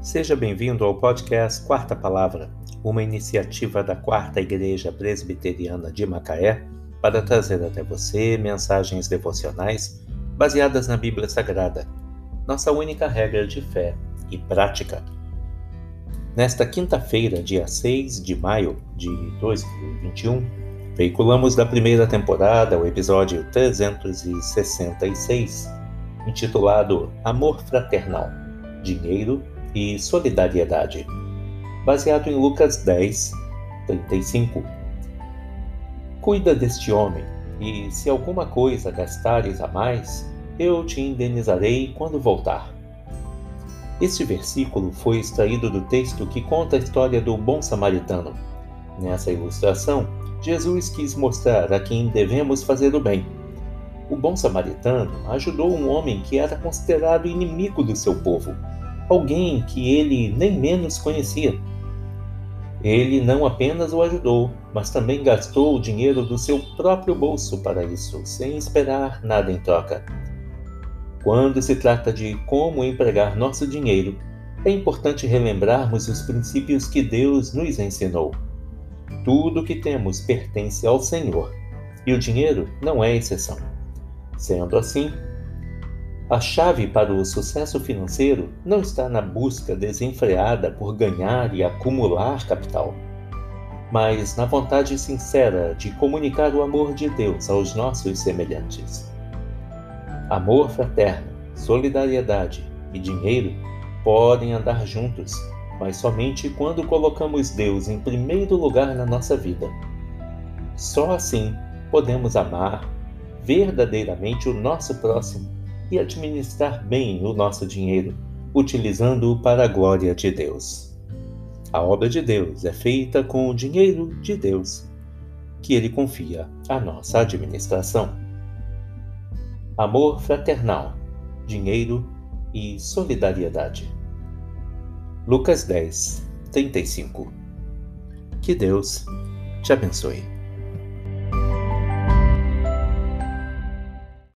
Seja bem-vindo ao podcast Quarta Palavra, uma iniciativa da Quarta Igreja Presbiteriana de Macaé para trazer até você mensagens devocionais baseadas na Bíblia Sagrada, nossa única regra de fé e prática. Nesta quinta-feira, dia 6 de maio de 2021, veiculamos da primeira temporada o episódio 366, intitulado Amor Fraternal, Dinheiro e solidariedade, baseado em Lucas 10, 35. Cuida deste homem, e se alguma coisa gastares a mais, eu te indenizarei quando voltar. Este versículo foi extraído do texto que conta a história do bom samaritano. Nessa ilustração, Jesus quis mostrar a quem devemos fazer o bem. O bom samaritano ajudou um homem que era considerado inimigo do seu povo alguém que ele nem menos conhecia. Ele não apenas o ajudou, mas também gastou o dinheiro do seu próprio bolso para isso, sem esperar nada em troca. Quando se trata de como empregar nosso dinheiro, é importante relembrarmos os princípios que Deus nos ensinou. Tudo o que temos pertence ao Senhor, e o dinheiro não é exceção. Sendo assim, a chave para o sucesso financeiro não está na busca desenfreada por ganhar e acumular capital, mas na vontade sincera de comunicar o amor de Deus aos nossos semelhantes. Amor fraterno, solidariedade e dinheiro podem andar juntos, mas somente quando colocamos Deus em primeiro lugar na nossa vida. Só assim podemos amar verdadeiramente o nosso próximo e administrar bem o nosso dinheiro, utilizando-o para a glória de Deus. A obra de Deus é feita com o dinheiro de Deus, que Ele confia à nossa administração. Amor fraternal, dinheiro e solidariedade. Lucas 10, 35 Que Deus te abençoe.